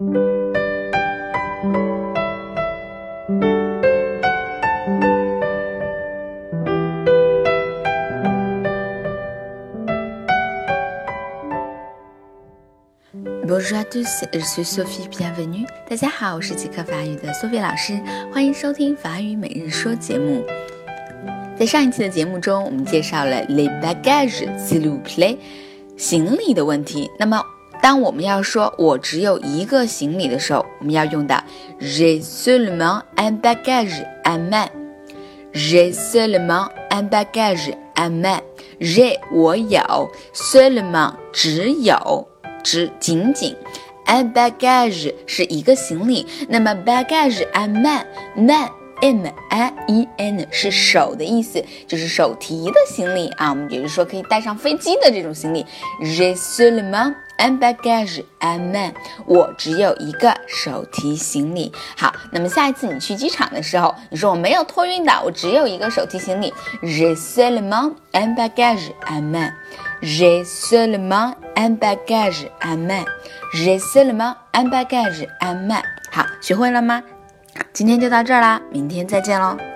Bonjour à tous, je suis Sophie, bienvenue. 大家好，我是即刻法语的 Sophie 老师，欢迎收听法语每日说节目。在上一期的节目中，我们介绍了 les bagages, s'il vous plaît，行李的问题。那么，当我们要说我只有一个行李的时候，我们要用到 j'ai seulement un bagage à main。j'ai seulement un bagage à main。j'ai 我有，seulement 只有。只仅仅，un bagage 是一个行李，那么 bagage a man man m a e n 是手的意思，就是手提的行李啊。我们比如说可以带上飞机的这种行李，j'ai seulement un bagage a man，我只有一个手提行李。好，那么下一次你去机场的时候，你说我没有托运的，我只有一个手提行李，j'ai seulement un bagage a man。J'ai seulement un bagage à main. J'ai seulement un bagage à main. 好，学会了吗？今天就到这儿啦，明天再见喽。